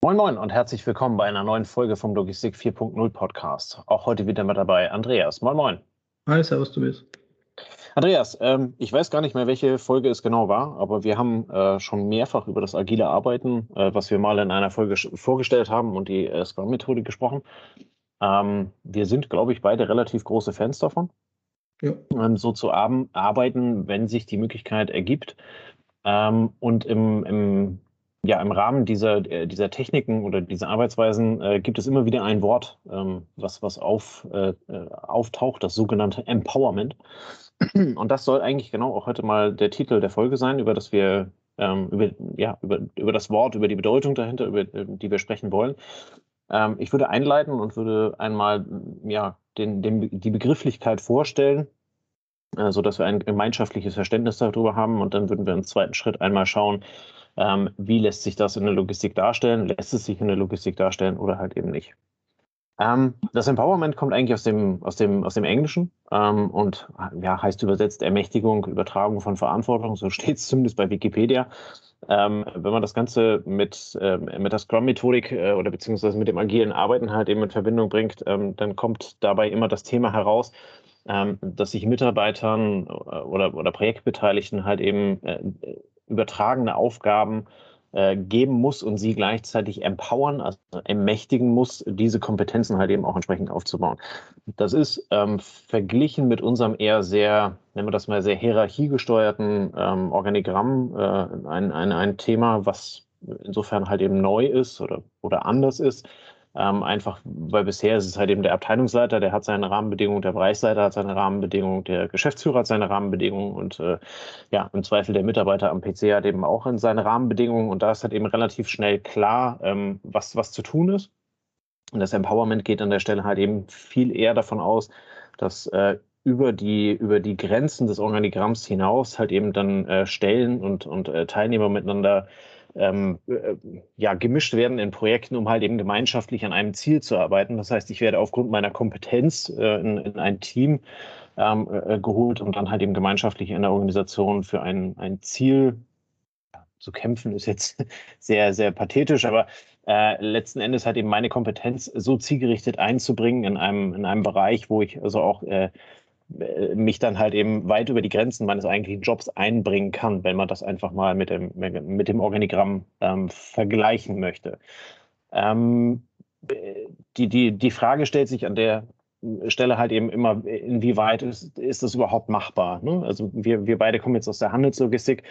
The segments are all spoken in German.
Moin Moin und herzlich willkommen bei einer neuen Folge vom Logistik 4.0 Podcast. Auch heute wieder mit dabei Andreas. Moin Moin. Hi, servus Tobias. Andreas, ähm, ich weiß gar nicht mehr, welche Folge es genau war, aber wir haben äh, schon mehrfach über das agile Arbeiten, äh, was wir mal in einer Folge vorgestellt haben und die äh, Scrum-Methode gesprochen. Ähm, wir sind, glaube ich, beide relativ große Fans davon. Ja. Ähm, so zu arbeiten, wenn sich die Möglichkeit ergibt. Ähm, und im, im ja, im Rahmen dieser, äh, dieser Techniken oder dieser Arbeitsweisen äh, gibt es immer wieder ein Wort, ähm, was, was auf, äh, äh auftaucht, das sogenannte Empowerment. Und das soll eigentlich genau auch heute mal der Titel der Folge sein, über das wir ähm, über, ja, über, über das Wort, über die Bedeutung dahinter, über äh, die wir sprechen wollen. Ähm, ich würde einleiten und würde einmal ja, den, den, die Begrifflichkeit vorstellen, äh, sodass wir ein gemeinschaftliches Verständnis darüber haben. Und dann würden wir im zweiten Schritt einmal schauen, ähm, wie lässt sich das in der Logistik darstellen? Lässt es sich in der Logistik darstellen oder halt eben nicht? Ähm, das Empowerment kommt eigentlich aus dem, aus dem, aus dem Englischen ähm, und ja, heißt übersetzt Ermächtigung, Übertragung von Verantwortung, so steht es zumindest bei Wikipedia. Ähm, wenn man das Ganze mit, äh, mit der Scrum-Methodik äh, oder beziehungsweise mit dem agilen Arbeiten halt eben in Verbindung bringt, ähm, dann kommt dabei immer das Thema heraus, ähm, dass sich Mitarbeitern äh, oder, oder Projektbeteiligten halt eben äh, übertragene Aufgaben äh, geben muss und sie gleichzeitig empowern, also ermächtigen muss, diese Kompetenzen halt eben auch entsprechend aufzubauen. Das ist ähm, verglichen mit unserem eher sehr, nennen wir das mal, sehr hierarchiegesteuerten ähm, Organigramm äh, ein, ein, ein Thema, was insofern halt eben neu ist oder, oder anders ist, ähm, einfach, weil bisher ist es halt eben der Abteilungsleiter, der hat seine Rahmenbedingungen, der Bereichsleiter hat seine Rahmenbedingungen, der Geschäftsführer hat seine Rahmenbedingungen und äh, ja, im Zweifel der Mitarbeiter am PC hat eben auch seine Rahmenbedingungen und da ist halt eben relativ schnell klar, ähm, was, was zu tun ist. Und das Empowerment geht an der Stelle halt eben viel eher davon aus, dass äh, über die, über die Grenzen des Organigramms hinaus halt eben dann äh, Stellen und, und äh, Teilnehmer miteinander ähm, äh, ja, gemischt werden in Projekten, um halt eben gemeinschaftlich an einem Ziel zu arbeiten. Das heißt, ich werde aufgrund meiner Kompetenz äh, in, in, ein Team ähm, äh, geholt und dann halt eben gemeinschaftlich in der Organisation für ein, ein Ziel zu kämpfen, ist jetzt sehr, sehr pathetisch, aber äh, letzten Endes halt eben meine Kompetenz so zielgerichtet einzubringen in einem, in einem Bereich, wo ich also auch äh, äh, mich dann halt eben weit über die Grenzen meines eigentlichen Jobs einbringen kann, wenn man das einfach mal mit dem, mit dem Organigramm ähm, vergleichen möchte. Ähm, die, die, die Frage stellt sich an der Stelle halt eben immer, inwieweit ist, ist das überhaupt machbar? Ne? Also wir, wir beide kommen jetzt aus der Handelslogistik.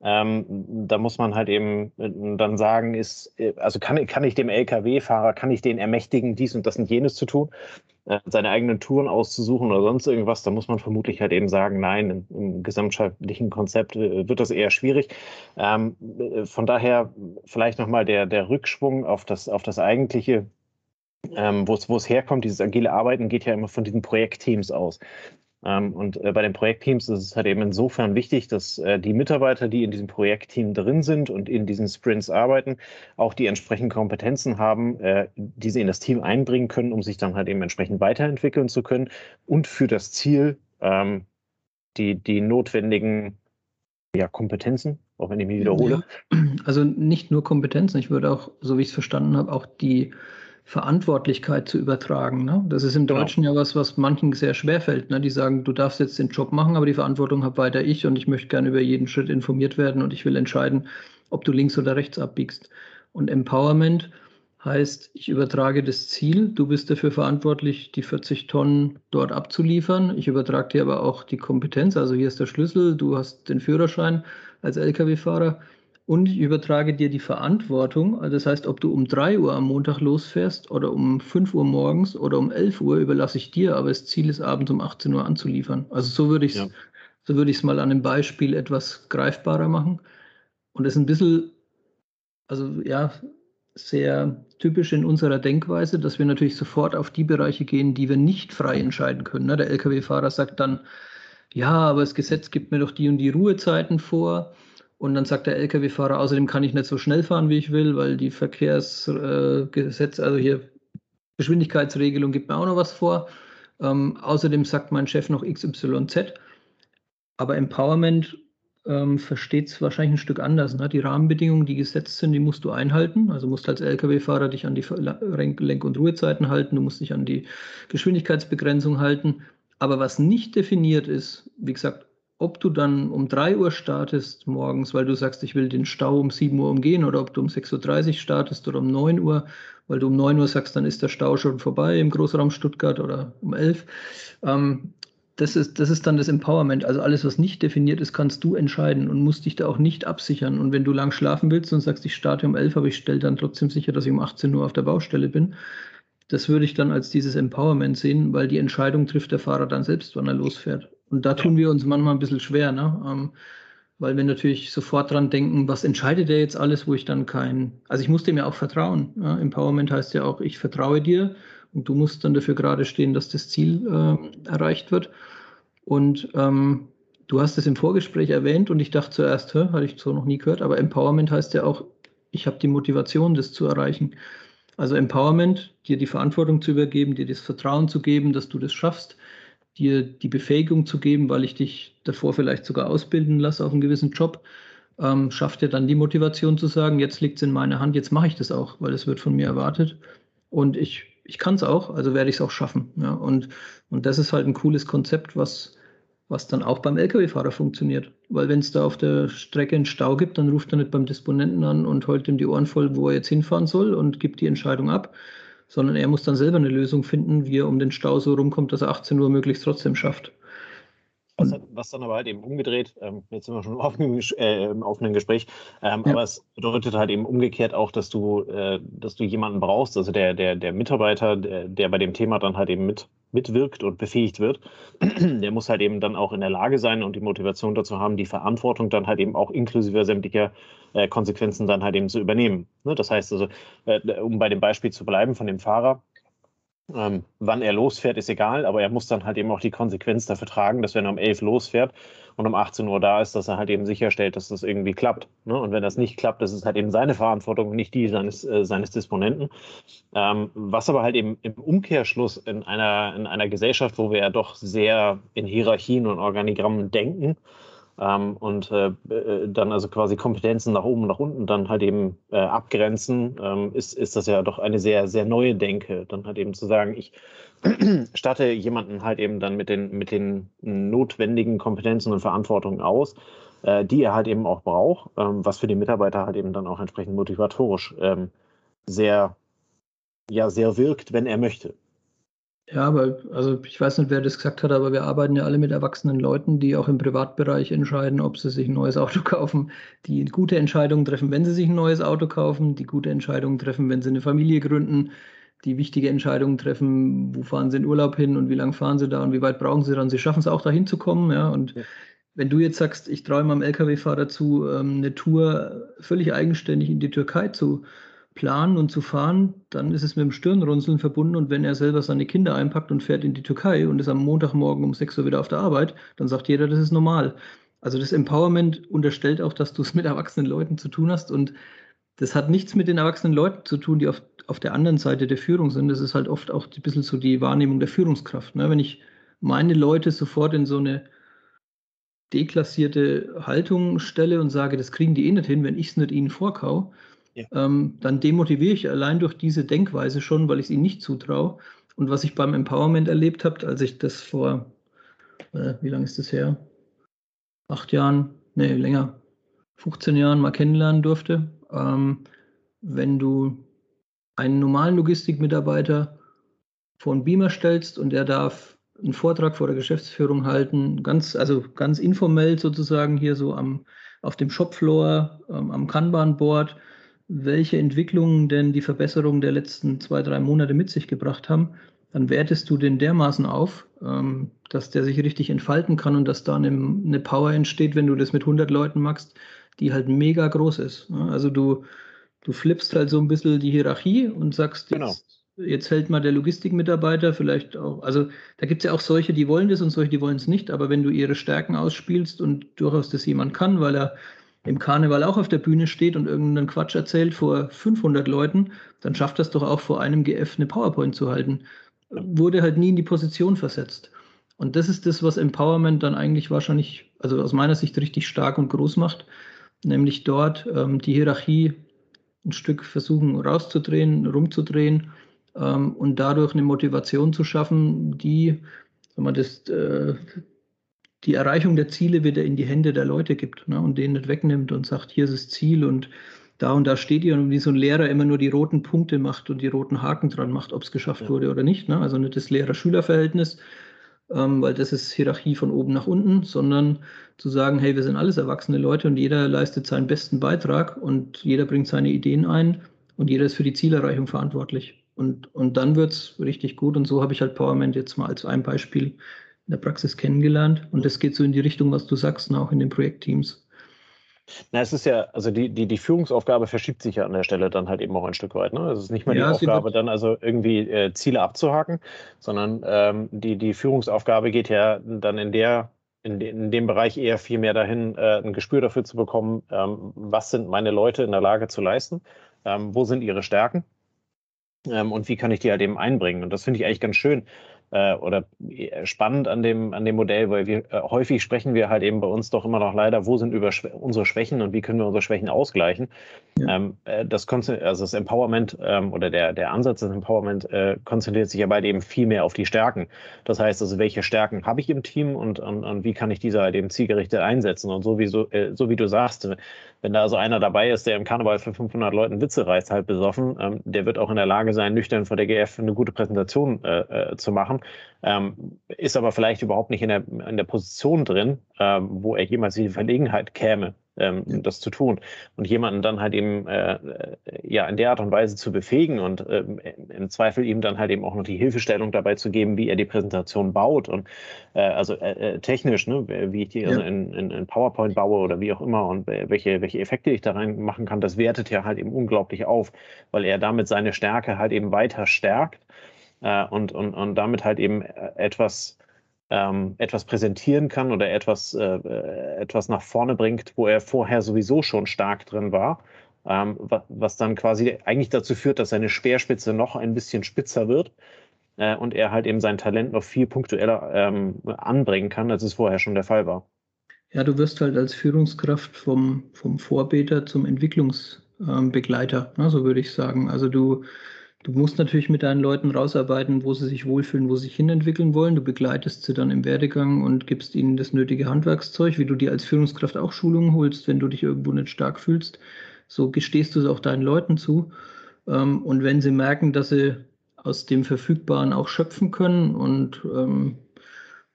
Ähm, da muss man halt eben äh, dann sagen, ist, äh, also kann, kann ich dem Lkw-Fahrer, kann ich den ermächtigen, dies und das und jenes zu tun, äh, seine eigenen Touren auszusuchen oder sonst irgendwas, da muss man vermutlich halt eben sagen, nein, im, im gesamtschaftlichen Konzept äh, wird das eher schwierig. Ähm, äh, von daher vielleicht nochmal der, der Rückschwung auf das, auf das eigentliche ähm, wo es herkommt, dieses agile Arbeiten geht ja immer von diesen Projektteams aus. Ähm, und äh, bei den Projektteams ist es halt eben insofern wichtig, dass äh, die Mitarbeiter, die in diesem Projektteam drin sind und in diesen Sprints arbeiten, auch die entsprechenden Kompetenzen haben, äh, die sie in das Team einbringen können, um sich dann halt eben entsprechend weiterentwickeln zu können und für das Ziel ähm, die, die notwendigen ja, Kompetenzen, auch wenn ich mich wiederhole. Ja, also nicht nur Kompetenzen, ich würde auch, so wie ich es verstanden habe, auch die Verantwortlichkeit zu übertragen. Ne? Das ist im genau. Deutschen ja was, was manchen sehr schwer fällt. Ne? Die sagen, du darfst jetzt den Job machen, aber die Verantwortung habe weiter ich und ich möchte gerne über jeden Schritt informiert werden und ich will entscheiden, ob du links oder rechts abbiegst. Und Empowerment heißt, ich übertrage das Ziel, du bist dafür verantwortlich, die 40 Tonnen dort abzuliefern. Ich übertrage dir aber auch die Kompetenz, also hier ist der Schlüssel, du hast den Führerschein als Lkw-Fahrer und ich übertrage dir die Verantwortung. Also das heißt, ob du um 3 Uhr am Montag losfährst oder um 5 Uhr morgens oder um 11 Uhr, überlasse ich dir, aber das Ziel ist, abends um 18 Uhr anzuliefern. Also so würde ich es ja. so würde ich es mal an einem Beispiel etwas greifbarer machen. Und das ist ein bisschen, also ja, sehr typisch in unserer Denkweise, dass wir natürlich sofort auf die Bereiche gehen, die wir nicht frei entscheiden können. Ne? Der Lkw-Fahrer sagt dann, ja, aber das Gesetz gibt mir doch die und die Ruhezeiten vor. Und dann sagt der Lkw-Fahrer, außerdem kann ich nicht so schnell fahren, wie ich will, weil die Verkehrsgesetz, also hier Geschwindigkeitsregelung gibt mir auch noch was vor. Ähm, außerdem sagt mein Chef noch XYZ. Aber Empowerment ähm, versteht es wahrscheinlich ein Stück anders. Ne? Die Rahmenbedingungen, die gesetzt sind, die musst du einhalten. Also musst als Lkw-Fahrer dich an die Lenk- und Ruhezeiten halten, du musst dich an die Geschwindigkeitsbegrenzung halten. Aber was nicht definiert ist, wie gesagt, ob du dann um 3 Uhr startest morgens, weil du sagst, ich will den Stau um 7 Uhr umgehen, oder ob du um 6.30 Uhr startest oder um 9 Uhr, weil du um 9 Uhr sagst, dann ist der Stau schon vorbei im Großraum Stuttgart oder um 11. Ähm, das ist, das ist dann das Empowerment. Also alles, was nicht definiert ist, kannst du entscheiden und musst dich da auch nicht absichern. Und wenn du lang schlafen willst und sagst, ich starte um 11, aber ich stelle dann trotzdem sicher, dass ich um 18 Uhr auf der Baustelle bin, das würde ich dann als dieses Empowerment sehen, weil die Entscheidung trifft der Fahrer dann selbst, wann er losfährt. Und da tun wir uns manchmal ein bisschen schwer, ne? Ähm, weil wir natürlich sofort dran denken, was entscheidet er jetzt alles, wo ich dann kein, also ich muss dem ja auch vertrauen. Ja? Empowerment heißt ja auch, ich vertraue dir und du musst dann dafür gerade stehen, dass das Ziel äh, erreicht wird. Und ähm, du hast es im Vorgespräch erwähnt und ich dachte zuerst, hä, hatte ich so noch nie gehört, aber Empowerment heißt ja auch, ich habe die Motivation, das zu erreichen. Also Empowerment, dir die Verantwortung zu übergeben, dir das Vertrauen zu geben, dass du das schaffst, dir die Befähigung zu geben, weil ich dich davor vielleicht sogar ausbilden lasse auf einen gewissen Job, ähm, schafft dir dann die Motivation zu sagen, jetzt liegt es in meiner Hand, jetzt mache ich das auch, weil es wird von mir erwartet. Und ich, ich kann es auch, also werde ich es auch schaffen. Ja? Und, und das ist halt ein cooles Konzept, was, was dann auch beim Lkw-Fahrer funktioniert. Weil wenn es da auf der Strecke einen Stau gibt, dann ruft er nicht beim Disponenten an und heult ihm die Ohren voll, wo er jetzt hinfahren soll und gibt die Entscheidung ab, sondern er muss dann selber eine Lösung finden, wie er um den Stau so rumkommt, dass er 18 Uhr möglichst trotzdem schafft. Was, was dann aber halt eben umgedreht, ähm, jetzt sind wir schon äh, im offenen Gespräch, ähm, ja. aber es bedeutet halt eben umgekehrt auch, dass du, äh, dass du jemanden brauchst, also der, der, der Mitarbeiter, der, der bei dem Thema dann halt eben mit, mitwirkt und befähigt wird, der muss halt eben dann auch in der Lage sein und die Motivation dazu haben, die Verantwortung dann halt eben auch inklusive sämtlicher äh, Konsequenzen dann halt eben zu übernehmen. Ne? Das heißt also, äh, um bei dem Beispiel zu bleiben von dem Fahrer, ähm, wann er losfährt, ist egal, aber er muss dann halt eben auch die Konsequenz dafür tragen, dass wenn er um 11 losfährt und um 18 Uhr da ist, dass er halt eben sicherstellt, dass das irgendwie klappt. Ne? Und wenn das nicht klappt, das ist halt eben seine Verantwortung, nicht die seines, äh, seines Disponenten. Ähm, was aber halt eben im Umkehrschluss in einer, in einer Gesellschaft, wo wir ja doch sehr in Hierarchien und Organigrammen denken, ähm, und äh, äh, dann also quasi Kompetenzen nach oben nach unten dann halt eben äh, abgrenzen, ähm, ist, ist das ja doch eine sehr, sehr neue Denke. Dann halt eben zu sagen, ich statte jemanden halt eben dann mit den, mit den notwendigen Kompetenzen und Verantwortungen aus, äh, die er halt eben auch braucht, ähm, was für die Mitarbeiter halt eben dann auch entsprechend motivatorisch ähm, sehr, ja, sehr wirkt, wenn er möchte. Ja, aber also ich weiß nicht, wer das gesagt hat, aber wir arbeiten ja alle mit erwachsenen Leuten, die auch im Privatbereich entscheiden, ob sie sich ein neues Auto kaufen, die gute Entscheidungen treffen, wenn sie sich ein neues Auto kaufen, die gute Entscheidungen treffen, wenn sie eine Familie gründen, die wichtige Entscheidungen treffen, wo fahren sie in Urlaub hin und wie lange fahren sie da und wie weit brauchen sie dann. Sie schaffen es auch dahin zu kommen, ja. Und ja. wenn du jetzt sagst, ich traue meinem Lkw-Fahrer zu, ähm, eine Tour völlig eigenständig in die Türkei zu planen und zu fahren, dann ist es mit dem Stirnrunzeln verbunden und wenn er selber seine Kinder einpackt und fährt in die Türkei und ist am Montagmorgen um 6 Uhr wieder auf der Arbeit, dann sagt jeder, das ist normal. Also das Empowerment unterstellt auch, dass du es mit erwachsenen Leuten zu tun hast und das hat nichts mit den erwachsenen Leuten zu tun, die auf, auf der anderen Seite der Führung sind. Das ist halt oft auch ein bisschen so die Wahrnehmung der Führungskraft. Ne? Wenn ich meine Leute sofort in so eine deklassierte Haltung stelle und sage, das kriegen die eh nicht hin, wenn ich es nicht ihnen vorkau, ähm, dann demotiviere ich allein durch diese Denkweise schon, weil ich es ihnen nicht zutraue. Und was ich beim Empowerment erlebt habe, als ich das vor, äh, wie lange ist das her? Acht Jahren, nee, länger, 15 Jahren mal kennenlernen durfte. Ähm, wenn du einen normalen Logistikmitarbeiter vor einen Beamer stellst und er darf einen Vortrag vor der Geschäftsführung halten, ganz, also ganz informell sozusagen hier so am, auf dem Shopfloor, ähm, am Kanban-Board welche Entwicklungen denn die Verbesserung der letzten zwei, drei Monate mit sich gebracht haben, dann wertest du den dermaßen auf, ähm, dass der sich richtig entfalten kann und dass da eine, Power entsteht, wenn du das mit 100 Leuten machst, die halt mega groß ist. Also du, du flippst halt so ein bisschen die Hierarchie und sagst, genau. jetzt, jetzt fällt mal der Logistikmitarbeiter vielleicht auch, also da gibt es ja auch solche, die wollen das und solche, die wollen es nicht, aber wenn du ihre Stärken ausspielst und durchaus das jemand kann, weil er im Karneval auch auf der Bühne steht und irgendeinen Quatsch erzählt vor 500 Leuten, dann schafft das doch auch vor einem GF eine PowerPoint zu halten. Wurde halt nie in die Position versetzt. Und das ist das, was Empowerment dann eigentlich wahrscheinlich also aus meiner Sicht richtig stark und groß macht, nämlich dort ähm, die Hierarchie ein Stück versuchen rauszudrehen, rumzudrehen ähm, und dadurch eine Motivation zu schaffen, die, wenn man das, äh, die Erreichung der Ziele wieder in die Hände der Leute gibt ne, und denen nicht wegnimmt und sagt, hier ist das Ziel und da und da steht ihr und wie so ein Lehrer immer nur die roten Punkte macht und die roten Haken dran macht, ob es geschafft ja. wurde oder nicht. Ne? Also nicht das Lehrer-Schüler-Verhältnis, ähm, weil das ist Hierarchie von oben nach unten, sondern zu sagen, hey, wir sind alles erwachsene Leute und jeder leistet seinen besten Beitrag und jeder bringt seine Ideen ein und jeder ist für die Zielerreichung verantwortlich. Und, und dann wird es richtig gut. Und so habe ich halt Powerment jetzt mal als ein Beispiel in der Praxis kennengelernt. Und das geht so in die Richtung, was du sagst, auch in den Projektteams. Na, es ist ja, also die, die, die Führungsaufgabe verschiebt sich ja an der Stelle dann halt eben auch ein Stück weit. Ne? Es ist nicht mehr die ja, Aufgabe, dann also irgendwie äh, Ziele abzuhaken, sondern ähm, die, die Führungsaufgabe geht ja dann in der in, in dem Bereich eher viel mehr dahin, äh, ein Gespür dafür zu bekommen, ähm, was sind meine Leute in der Lage zu leisten, ähm, wo sind ihre Stärken ähm, und wie kann ich die halt eben einbringen. Und das finde ich eigentlich ganz schön, äh, oder äh, spannend an dem, an dem Modell, weil wir äh, häufig sprechen wir halt eben bei uns doch immer noch leider, wo sind unsere Schwächen und wie können wir unsere Schwächen ausgleichen. Ja. Ähm, äh, das, also das Empowerment ähm, oder der, der Ansatz des Empowerment äh, konzentriert sich ja bald eben viel mehr auf die Stärken. Das heißt also, welche Stärken habe ich im Team und, und, und wie kann ich diese halt eben zielgerichtet einsetzen? Und so wie, so, äh, so wie du sagst, wenn da also einer dabei ist, der im Karneval für 500 Leuten Witze reißt, halt besoffen, ähm, der wird auch in der Lage sein, nüchtern vor der GF eine gute Präsentation äh, äh, zu machen, ähm, ist aber vielleicht überhaupt nicht in der, in der Position drin, ähm, wo er jemals in die Verlegenheit käme, ähm, ja. das zu tun. Und jemanden dann halt eben äh, äh, ja in der Art und Weise zu befähigen und äh, im Zweifel ihm dann halt eben auch noch die Hilfestellung dabei zu geben, wie er die Präsentation baut und äh, also äh, äh technisch, ne, wie ich die ja. also in, in, in, PowerPoint baue oder wie auch immer und welche, welche Effekte ich da rein machen kann, das wertet ja halt eben unglaublich auf, weil er damit seine Stärke halt eben weiter stärkt und, und, und damit halt eben etwas ähm, etwas präsentieren kann oder etwas, äh, äh, etwas nach vorne bringt, wo er vorher sowieso schon stark drin war, ähm, was, dann quasi eigentlich dazu führt, dass seine Speerspitze noch ein bisschen spitzer wird äh, und er halt eben sein Talent noch viel punktueller ähm, anbringen kann, als es vorher schon der Fall war. Ja, du wirst halt als Führungskraft vom, vom Vorbeter zum Entwicklungsbegleiter, ne, so würde ich sagen. Also du Du musst natürlich mit deinen Leuten rausarbeiten, wo sie sich wohlfühlen, wo sie sich hinentwickeln wollen. Du begleitest sie dann im Werdegang und gibst ihnen das nötige Handwerkszeug, wie du dir als Führungskraft auch Schulungen holst, wenn du dich irgendwo nicht stark fühlst. So gestehst du es auch deinen Leuten zu. Ähm, und wenn sie merken, dass sie aus dem Verfügbaren auch schöpfen können und ähm,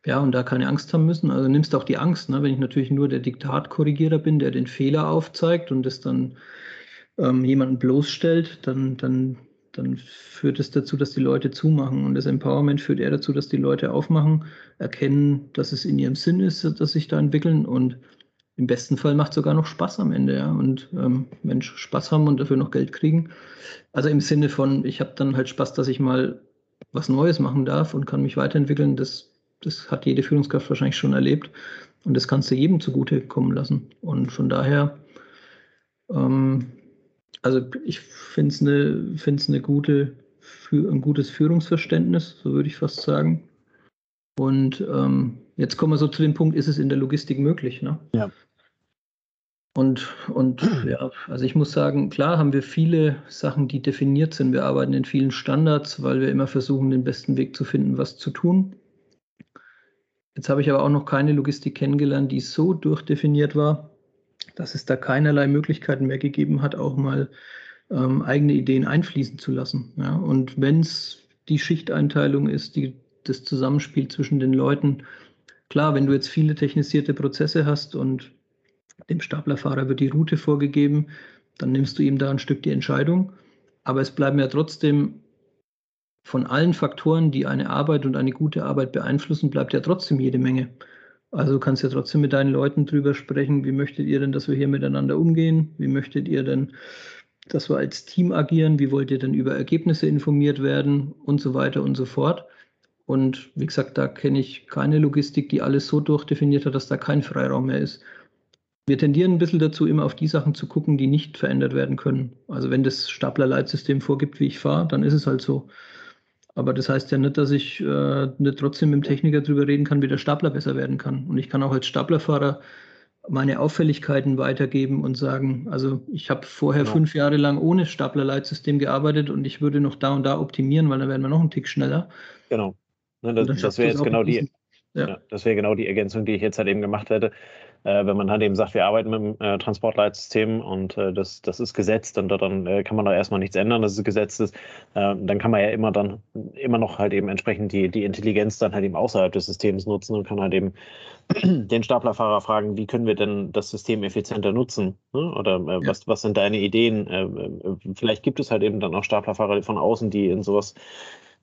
ja, und da keine Angst haben müssen. Also nimmst auch die Angst, ne? wenn ich natürlich nur der Diktatkorrigierer bin, der den Fehler aufzeigt und das dann ähm, jemanden bloßstellt, dann, dann dann führt es dazu, dass die Leute zumachen. Und das Empowerment führt eher dazu, dass die Leute aufmachen, erkennen, dass es in ihrem Sinn ist, dass sich da entwickeln. Und im besten Fall macht es sogar noch Spaß am Ende. Ja. Und ähm, Mensch, Spaß haben und dafür noch Geld kriegen. Also im Sinne von, ich habe dann halt Spaß, dass ich mal was Neues machen darf und kann mich weiterentwickeln. Das, das hat jede Führungskraft wahrscheinlich schon erlebt. Und das kannst du jedem zugute kommen lassen. Und von daher ähm, also ich finde es eine, find's eine gute, für, ein gutes Führungsverständnis, so würde ich fast sagen. Und ähm, jetzt kommen wir so zu dem Punkt, ist es in der Logistik möglich? Ne? Ja. Und, und ja, also ich muss sagen, klar haben wir viele Sachen, die definiert sind. Wir arbeiten in vielen Standards, weil wir immer versuchen, den besten Weg zu finden, was zu tun. Jetzt habe ich aber auch noch keine Logistik kennengelernt, die so durchdefiniert war, dass es da keinerlei Möglichkeiten mehr gegeben hat, auch mal ähm, eigene Ideen einfließen zu lassen. Ja? Und wenn es die Schichteinteilung ist, die, das Zusammenspiel zwischen den Leuten, klar, wenn du jetzt viele technisierte Prozesse hast und dem Staplerfahrer wird die Route vorgegeben, dann nimmst du ihm da ein Stück die Entscheidung. Aber es bleiben ja trotzdem von allen Faktoren, die eine Arbeit und eine gute Arbeit beeinflussen, bleibt ja trotzdem jede Menge. Also du kannst ja trotzdem mit deinen Leuten drüber sprechen, wie möchtet ihr denn, dass wir hier miteinander umgehen? Wie möchtet ihr denn, dass wir als Team agieren? Wie wollt ihr denn über Ergebnisse informiert werden? Und so weiter und so fort. Und wie gesagt, da kenne ich keine Logistik, die alles so durchdefiniert hat, dass da kein Freiraum mehr ist. Wir tendieren ein bisschen dazu, immer auf die Sachen zu gucken, die nicht verändert werden können. Also wenn das Staplerleitsystem vorgibt, wie ich fahre, dann ist es halt so. Aber das heißt ja nicht, dass ich äh, nicht trotzdem mit dem Techniker darüber reden kann, wie der Stapler besser werden kann. Und ich kann auch als Staplerfahrer meine Auffälligkeiten weitergeben und sagen, also ich habe vorher genau. fünf Jahre lang ohne Staplerleitsystem gearbeitet und ich würde noch da und da optimieren, weil dann werden wir noch einen Tick schneller. Genau. Ne, das, das wäre jetzt genau die, ja. das wäre genau die Ergänzung, die ich jetzt halt eben gemacht hätte äh, wenn man halt eben sagt, wir arbeiten mit dem äh, Transportleitsystem und äh, das, das ist gesetzt und dann äh, kann man da erstmal nichts ändern, dass es gesetzt ist, äh, dann kann man ja immer dann immer noch halt eben entsprechend die, die Intelligenz dann halt eben außerhalb des Systems nutzen und kann halt eben den Staplerfahrer fragen, wie können wir denn das System effizienter nutzen? Ne? Oder äh, was, was sind deine Ideen? vielleicht gibt es halt eben dann auch Staplerfahrer von außen, die in sowas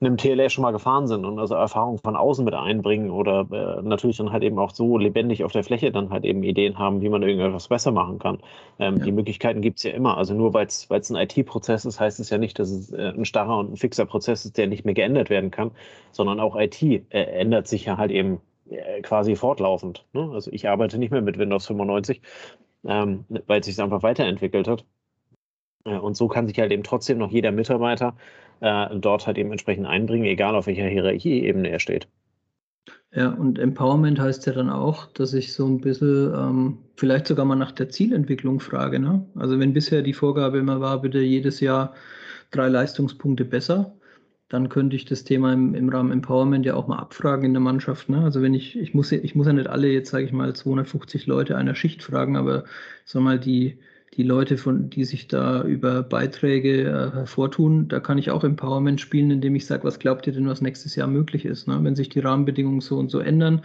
einem TLA schon mal gefahren sind und also Erfahrungen von außen mit einbringen oder äh, natürlich dann halt eben auch so lebendig auf der Fläche dann halt eben Ideen haben, wie man irgendetwas besser machen kann. Ähm, ja. Die Möglichkeiten gibt es ja immer. Also nur weil es ein IT-Prozess ist, heißt es ja nicht, dass es äh, ein starrer und ein fixer Prozess ist, der nicht mehr geändert werden kann, sondern auch IT äh, ändert sich ja halt eben äh, quasi fortlaufend. Ne? Also ich arbeite nicht mehr mit Windows 95, ähm, weil es sich einfach weiterentwickelt hat. Äh, und so kann sich halt eben trotzdem noch jeder Mitarbeiter äh, dort halt eben entsprechend einbringen, egal auf welcher Hierarchieebene er steht. Ja, und Empowerment heißt ja dann auch, dass ich so ein bisschen ähm, vielleicht sogar mal nach der Zielentwicklung frage. Ne? Also wenn bisher die Vorgabe immer war, bitte jedes Jahr drei Leistungspunkte besser, dann könnte ich das Thema im, im Rahmen Empowerment ja auch mal abfragen in der Mannschaft. Ne? Also wenn ich, ich muss, ich muss ja nicht alle jetzt, sage ich mal, 250 Leute einer Schicht fragen, aber sag mal, die, die Leute, von, die sich da über Beiträge äh, hervortun, da kann ich auch Empowerment spielen, indem ich sage, was glaubt ihr denn, was nächstes Jahr möglich ist? Ne? Wenn sich die Rahmenbedingungen so und so ändern,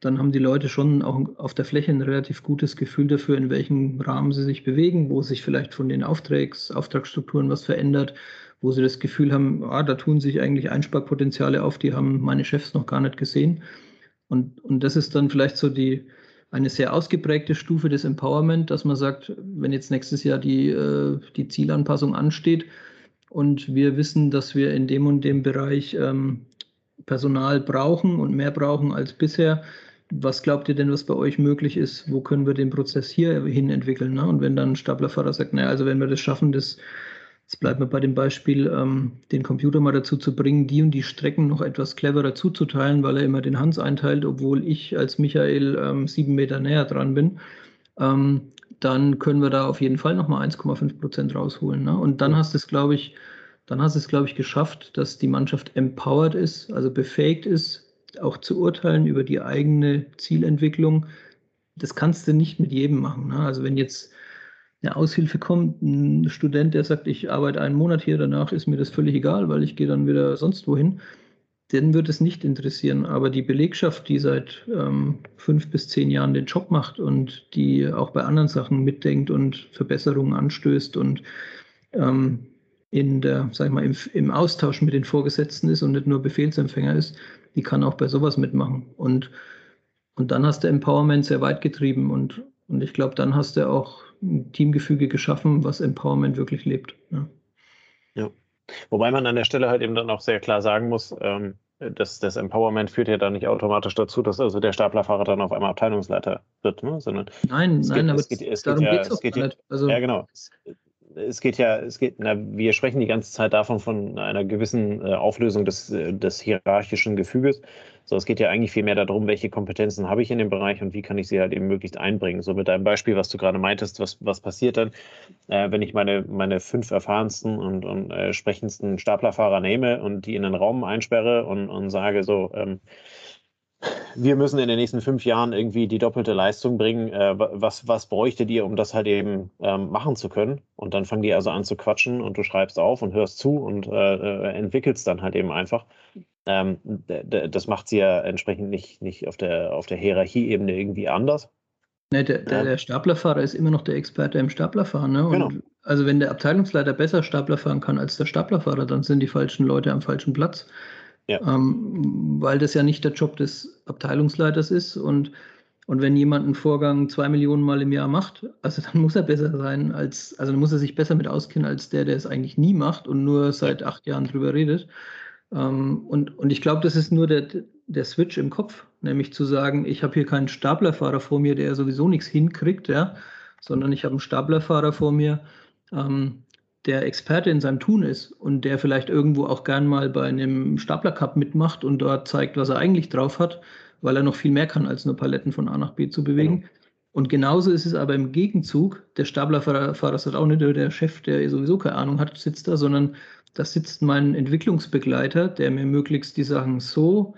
dann haben die Leute schon auch auf der Fläche ein relativ gutes Gefühl dafür, in welchem Rahmen sie sich bewegen, wo sich vielleicht von den Auftrags, Auftragsstrukturen was verändert, wo sie das Gefühl haben, ah, da tun sich eigentlich Einsparpotenziale auf, die haben meine Chefs noch gar nicht gesehen. Und, und das ist dann vielleicht so die, eine sehr ausgeprägte Stufe des Empowerment, dass man sagt, wenn jetzt nächstes Jahr die, äh, die Zielanpassung ansteht und wir wissen, dass wir in dem und dem Bereich ähm, Personal brauchen und mehr brauchen als bisher, was glaubt ihr denn, was bei euch möglich ist? Wo können wir den Prozess hier hin entwickeln? Ne? Und wenn dann ein Staplerfahrer sagt, naja, also wenn wir das schaffen, das Jetzt bleibt mir bei dem Beispiel, ähm, den Computer mal dazu zu bringen, die und die Strecken noch etwas cleverer zuzuteilen, weil er immer den Hans einteilt, obwohl ich als Michael ähm, sieben Meter näher dran bin. Ähm, dann können wir da auf jeden Fall nochmal 1,5 Prozent rausholen. Ne? Und dann hast du es, glaube ich, dann hast du es, glaube ich, geschafft, dass die Mannschaft empowered ist, also befähigt ist, auch zu urteilen über die eigene Zielentwicklung. Das kannst du nicht mit jedem machen. Ne? Also wenn jetzt eine Aushilfe kommt, ein Student, der sagt, ich arbeite einen Monat hier, danach ist mir das völlig egal, weil ich gehe dann wieder sonst wohin, den wird es nicht interessieren. Aber die Belegschaft, die seit ähm, fünf bis zehn Jahren den Job macht und die auch bei anderen Sachen mitdenkt und Verbesserungen anstößt und ähm, in der, sag ich mal, im, im Austausch mit den Vorgesetzten ist und nicht nur Befehlsempfänger ist, die kann auch bei sowas mitmachen. Und, und dann hast du Empowerment sehr weit getrieben und, und ich glaube, dann hast du auch ein Teamgefüge geschaffen, was Empowerment wirklich lebt. Ja. ja. Wobei man an der Stelle halt eben dann auch sehr klar sagen muss, ähm, das, das Empowerment führt ja dann nicht automatisch dazu, dass also der Staplerfahrer dann auf einmal Abteilungsleiter wird, ne? sondern nein, nein, geht, aber es geht, es darum geht ja, es geht ja, also, ja, genau. Es, geht ja, es geht, na, wir sprechen die ganze Zeit davon von einer gewissen äh, Auflösung des, äh, des hierarchischen Gefüges. So, es geht ja eigentlich viel mehr darum, welche Kompetenzen habe ich in dem Bereich und wie kann ich sie halt eben möglichst einbringen. So mit deinem Beispiel, was du gerade meintest, was, was passiert dann, äh, wenn ich meine, meine fünf erfahrensten und, und äh, sprechendsten Staplerfahrer nehme und die in einen Raum einsperre und, und sage so, ähm, wir müssen in den nächsten fünf Jahren irgendwie die doppelte Leistung bringen. Äh, was, was bräuchtet ihr, um das halt eben ähm, machen zu können? Und dann fangen die also an zu quatschen und du schreibst auf und hörst zu und äh, äh entwickelst dann halt eben einfach. Ähm, das macht sie ja entsprechend nicht, nicht auf der, auf der Hierarchieebene irgendwie anders. Nee, der, der, der, Staplerfahrer ist immer noch der Experte im Staplerfahren. Ne? genau. Also wenn der Abteilungsleiter besser Stapler fahren kann als der Staplerfahrer, dann sind die falschen Leute am falschen Platz. Ja. Ähm, weil das ja nicht der Job des Abteilungsleiters ist. Und, und wenn jemand einen Vorgang zwei Millionen Mal im Jahr macht, also dann muss er besser sein als, also dann muss er sich besser mit auskennen als der, der es eigentlich nie macht und nur seit acht Jahren drüber redet. Ähm, und, und ich glaube, das ist nur der, der Switch im Kopf, nämlich zu sagen, ich habe hier keinen Staplerfahrer vor mir, der sowieso nichts hinkriegt, ja, sondern ich habe einen Staplerfahrer vor mir, ähm, der Experte in seinem Tun ist und der vielleicht irgendwo auch gern mal bei einem Stapler Cup mitmacht und dort zeigt, was er eigentlich drauf hat, weil er noch viel mehr kann, als nur Paletten von A nach B zu bewegen. Genau. Und genauso ist es aber im Gegenzug, der Staplerfahrer ist auch nicht der Chef, der sowieso keine Ahnung hat, sitzt da, sondern da sitzt mein Entwicklungsbegleiter, der mir möglichst die Sachen so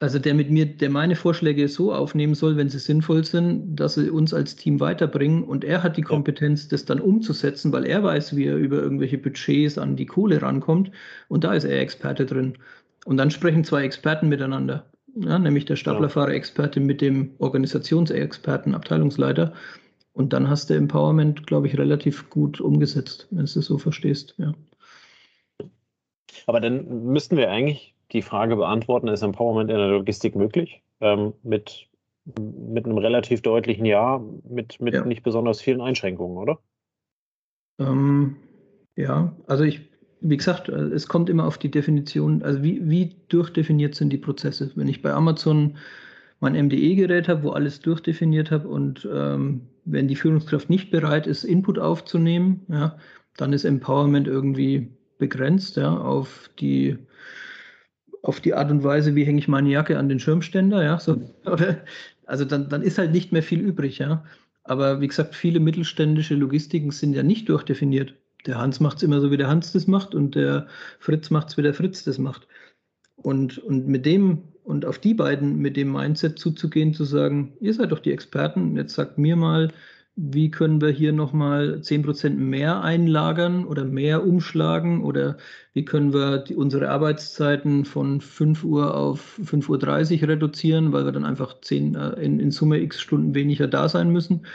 also der mit mir, der meine Vorschläge so aufnehmen soll, wenn sie sinnvoll sind, dass sie uns als Team weiterbringen. Und er hat die Kompetenz, das dann umzusetzen, weil er weiß, wie er über irgendwelche Budgets an die Kohle rankommt. Und da ist er Experte drin. Und dann sprechen zwei Experten miteinander. Ja, nämlich der Staplerfahrer-Experte mit dem Organisationsexperten, Abteilungsleiter. Und dann hast du Empowerment, glaube ich, relativ gut umgesetzt, wenn du es so verstehst. Ja. Aber dann müssten wir eigentlich die Frage beantworten, ist Empowerment in der Logistik möglich? Ähm, mit, mit einem relativ deutlichen Ja, mit, mit ja. nicht besonders vielen Einschränkungen, oder? Ähm, ja, also ich, wie gesagt, äh, es kommt immer auf die Definition, also wie, wie durchdefiniert sind die Prozesse. Wenn ich bei Amazon mein MDE-Gerät habe, wo alles durchdefiniert habe und ähm, wenn die Führungskraft nicht bereit ist, Input aufzunehmen, ja, dann ist Empowerment irgendwie begrenzt ja, auf die auf die Art und Weise, wie hänge ich meine Jacke an den Schirmständer, ja, so, oder, also dann, dann ist halt nicht mehr viel übrig, ja. Aber wie gesagt, viele mittelständische Logistiken sind ja nicht durchdefiniert. Der Hans macht es immer so, wie der Hans das macht und der Fritz macht es, wie der Fritz das macht. Und, und mit dem und auf die beiden mit dem Mindset zuzugehen, zu sagen, ihr seid doch die Experten, jetzt sagt mir mal, wie können wir hier nochmal 10% mehr einlagern oder mehr umschlagen oder wie können wir die, unsere Arbeitszeiten von 5 Uhr auf 5.30 Uhr reduzieren, weil wir dann einfach 10, äh, in, in, Summe x Stunden weniger da sein müssen.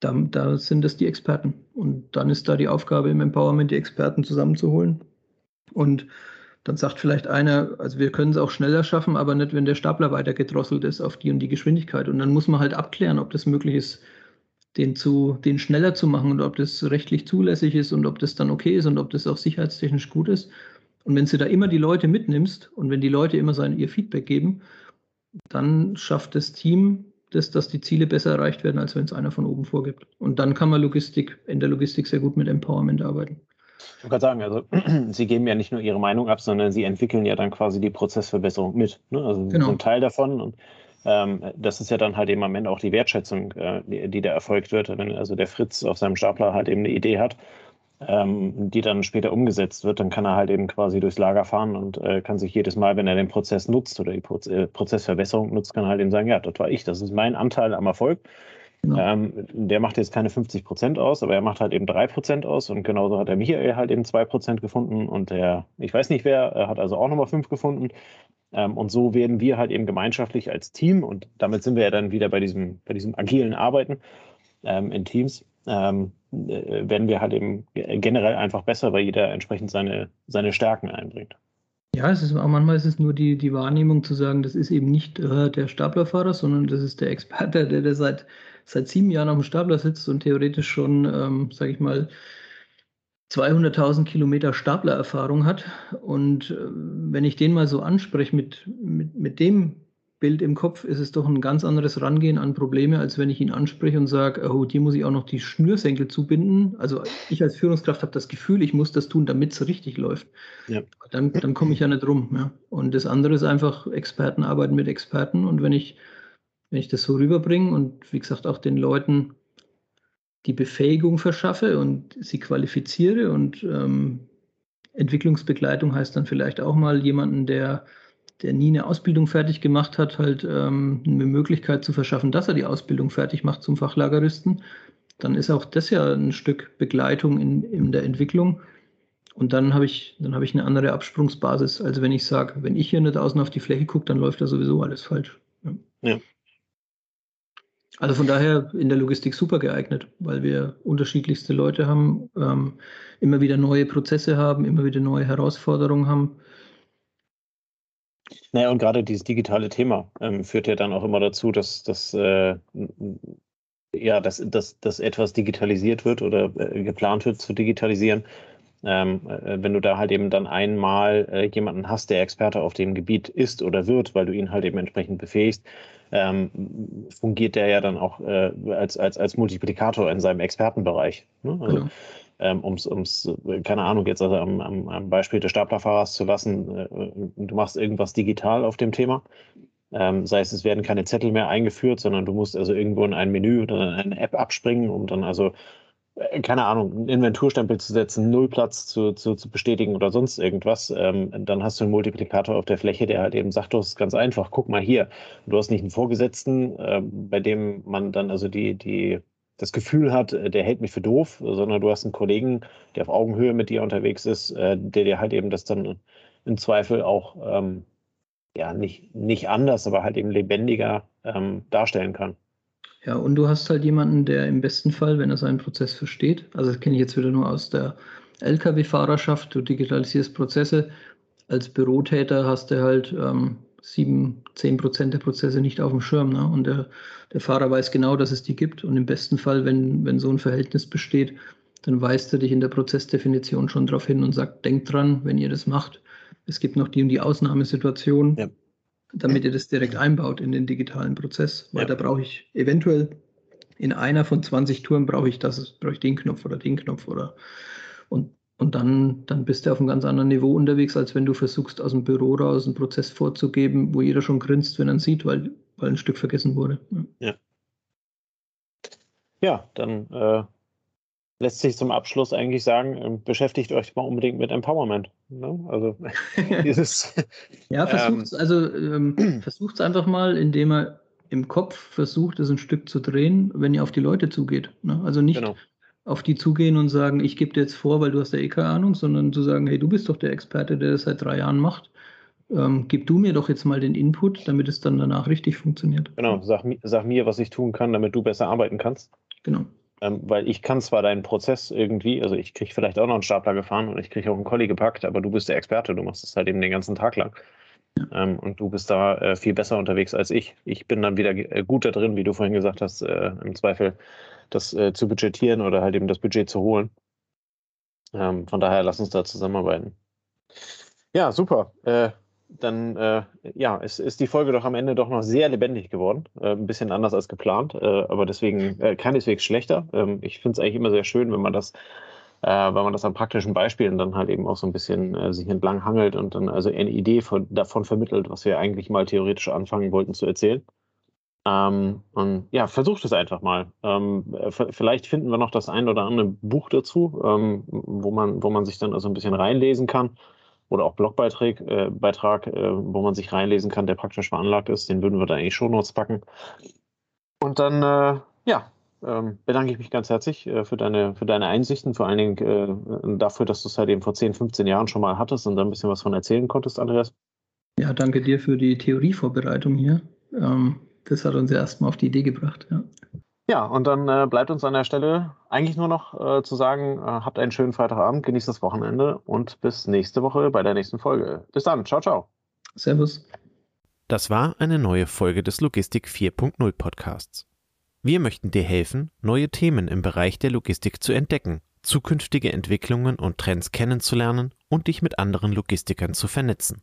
Da, da sind das die Experten. Und dann ist da die Aufgabe im Empowerment, die Experten zusammenzuholen. Und dann sagt vielleicht einer, also wir können es auch schneller schaffen, aber nicht, wenn der Stapler weiter gedrosselt ist auf die und die Geschwindigkeit. Und dann muss man halt abklären, ob das möglich ist, den, zu, den schneller zu machen und ob das rechtlich zulässig ist und ob das dann okay ist und ob das auch sicherheitstechnisch gut ist. Und wenn du da immer die Leute mitnimmst und wenn die Leute immer sein, ihr Feedback geben, dann schafft das Team das, dass die Ziele besser erreicht werden, als wenn es einer von oben vorgibt. Und dann kann man Logistik, in der Logistik sehr gut mit Empowerment arbeiten. Ich wollte sagen, also Sie geben ja nicht nur Ihre Meinung ab, sondern Sie entwickeln ja dann quasi die Prozessverbesserung mit. Ne? Also genau. ein Teil davon. Und das ist ja dann halt am Ende auch die Wertschätzung, äh, die, die da erfolgt wird. Wenn also der Fritz auf seinem Stapler halt eben eine Idee hat, ähm, die dann später umgesetzt wird, dann kann er halt eben quasi durchs Lager fahren und äh, kann sich jedes Mal, wenn er den Prozess nutzt oder die Proz Prozessverbesserung nutzt, kann er halt eben sagen, ja, das war ich, das ist mein Anteil am Erfolg. Genau. Ähm, der macht jetzt keine 50 Prozent aus, aber er macht halt eben 3 Prozent aus und genauso hat der Michael halt eben 2 Prozent gefunden und der, ich weiß nicht wer, hat also auch nochmal 5 gefunden ähm, und so werden wir halt eben gemeinschaftlich als Team, und damit sind wir ja dann wieder bei diesem, bei diesem agilen Arbeiten ähm, in Teams, ähm, äh, werden wir halt eben generell einfach besser, weil jeder entsprechend seine, seine Stärken einbringt. Ja, es ist manchmal ist es nur die, die Wahrnehmung zu sagen, das ist eben nicht äh, der Staplerfahrer, sondern das ist der Experte, der, der seit, seit sieben Jahren auf dem Stapler sitzt und theoretisch schon, ähm, sage ich mal, 200.000 Kilometer Staplererfahrung hat. Und äh, wenn ich den mal so anspreche mit, mit, mit dem Bild im Kopf, ist es doch ein ganz anderes Rangehen an Probleme, als wenn ich ihn anspreche und sage, oh, dir muss ich auch noch die Schnürsenkel zubinden. Also ich als Führungskraft habe das Gefühl, ich muss das tun, damit es richtig läuft. Ja. Dann, dann komme ich ja nicht rum. Ja. Und das andere ist einfach, Experten arbeiten mit Experten. Und wenn ich, wenn ich das so rüberbringe und wie gesagt auch den Leuten die Befähigung verschaffe und sie qualifiziere. Und ähm, Entwicklungsbegleitung heißt dann vielleicht auch mal jemanden, der, der nie eine Ausbildung fertig gemacht hat, halt ähm, eine Möglichkeit zu verschaffen, dass er die Ausbildung fertig macht zum Fachlageristen. Dann ist auch das ja ein Stück Begleitung in, in der Entwicklung. Und dann habe ich, dann ich eine andere Absprungsbasis, als wenn ich sage, wenn ich hier nicht außen auf die Fläche gucke, dann läuft da sowieso alles falsch. Ja. ja. Also von daher in der Logistik super geeignet, weil wir unterschiedlichste Leute haben, ähm, immer wieder neue Prozesse haben, immer wieder neue Herausforderungen haben. Naja, und gerade dieses digitale Thema ähm, führt ja dann auch immer dazu, dass, dass, äh, ja, dass, dass, dass etwas digitalisiert wird oder äh, geplant wird zu digitalisieren. Ähm, äh, wenn du da halt eben dann einmal äh, jemanden hast, der Experte auf dem Gebiet ist oder wird, weil du ihn halt eben entsprechend befähigst, ähm, fungiert der ja dann auch äh, als, als, als Multiplikator in seinem Expertenbereich. Ne? Also, genau. ähm, um es, keine Ahnung, jetzt also am, am, am Beispiel des Staplerfahrers zu lassen, äh, du machst irgendwas digital auf dem Thema. Ähm, sei es, es werden keine Zettel mehr eingeführt, sondern du musst also irgendwo in ein Menü oder in eine App abspringen, um dann also keine Ahnung, einen Inventurstempel zu setzen, Nullplatz zu, zu, zu bestätigen oder sonst irgendwas, ähm, dann hast du einen Multiplikator auf der Fläche, der halt eben sagt, das ist ganz einfach, guck mal hier, du hast nicht einen Vorgesetzten, äh, bei dem man dann also die, die, das Gefühl hat, äh, der hält mich für doof, sondern du hast einen Kollegen, der auf Augenhöhe mit dir unterwegs ist, äh, der dir halt eben das dann im Zweifel auch ähm, ja nicht, nicht anders, aber halt eben lebendiger ähm, darstellen kann. Ja, und du hast halt jemanden, der im besten Fall, wenn er seinen Prozess versteht, also das kenne ich jetzt wieder nur aus der Lkw-Fahrerschaft, du digitalisierst Prozesse. Als Bürotäter hast du halt ähm, sieben, zehn Prozent der Prozesse nicht auf dem Schirm. Ne? Und der, der Fahrer weiß genau, dass es die gibt. Und im besten Fall, wenn, wenn so ein Verhältnis besteht, dann weist er dich in der Prozessdefinition schon darauf hin und sagt, denkt dran, wenn ihr das macht, es gibt noch die und die Ausnahmesituation. Ja damit ihr das direkt einbaut in den digitalen Prozess, weil ja. da brauche ich eventuell in einer von 20 Touren brauche ich das, brauche ich den Knopf oder den Knopf oder und, und dann, dann bist du auf einem ganz anderen Niveau unterwegs, als wenn du versuchst, aus dem Büro raus einen Prozess vorzugeben, wo jeder schon grinst, wenn er ihn sieht, weil, weil ein Stück vergessen wurde. Ja. Ja, dann äh, lässt sich zum Abschluss eigentlich sagen, ähm, beschäftigt euch mal unbedingt mit Empowerment. Ne? Also dieses. ja, versucht ähm, also ähm, einfach mal, indem er im Kopf versucht, es ein Stück zu drehen, wenn ihr auf die Leute zugeht. Ne? Also nicht genau. auf die zugehen und sagen, ich gebe dir jetzt vor, weil du hast ja eh keine Ahnung, sondern zu sagen, hey, du bist doch der Experte, der das seit drei Jahren macht. Ähm, gib du mir doch jetzt mal den Input, damit es dann danach richtig funktioniert. Genau, sag, sag mir, was ich tun kann, damit du besser arbeiten kannst. Genau. Ähm, weil ich kann zwar deinen Prozess irgendwie, also ich kriege vielleicht auch noch einen Stapler gefahren und ich kriege auch einen Colli gepackt, aber du bist der Experte, du machst es halt eben den ganzen Tag lang. Ähm, und du bist da äh, viel besser unterwegs als ich. Ich bin dann wieder äh, gut da drin, wie du vorhin gesagt hast, äh, im Zweifel das äh, zu budgetieren oder halt eben das Budget zu holen. Ähm, von daher lass uns da zusammenarbeiten. Ja, super. Dann äh, ja, ist, ist die Folge doch am Ende doch noch sehr lebendig geworden. Äh, ein bisschen anders als geplant, äh, aber deswegen äh, keineswegs schlechter. Ähm, ich finde es eigentlich immer sehr schön, wenn man das, äh, wenn man das an praktischen Beispielen dann halt eben auch so ein bisschen äh, sich entlang hangelt und dann also eine Idee von, davon vermittelt, was wir eigentlich mal theoretisch anfangen wollten zu erzählen. Ähm, und ja, versucht es einfach mal. Ähm, vielleicht finden wir noch das ein oder andere Buch dazu, ähm, wo, man, wo man sich dann also ein bisschen reinlesen kann oder auch Blogbeitrag, äh, Beitrag, äh, wo man sich reinlesen kann, der praktisch veranlagt ist. Den würden wir da eigentlich schon Notes packen. Und dann, äh, ja, ähm, bedanke ich mich ganz herzlich äh, für, deine, für deine Einsichten, vor allen Dingen äh, dafür, dass du es halt eben vor 10, 15 Jahren schon mal hattest und da ein bisschen was von erzählen konntest, Andreas. Ja, danke dir für die Theorievorbereitung hier. Ähm, das hat uns ja erstmal auf die Idee gebracht. Ja. Ja, und dann äh, bleibt uns an der Stelle eigentlich nur noch äh, zu sagen, äh, habt einen schönen Freitagabend, genießt das Wochenende und bis nächste Woche bei der nächsten Folge. Bis dann, ciao, ciao. Servus. Das war eine neue Folge des Logistik 4.0 Podcasts. Wir möchten dir helfen, neue Themen im Bereich der Logistik zu entdecken, zukünftige Entwicklungen und Trends kennenzulernen und dich mit anderen Logistikern zu vernetzen.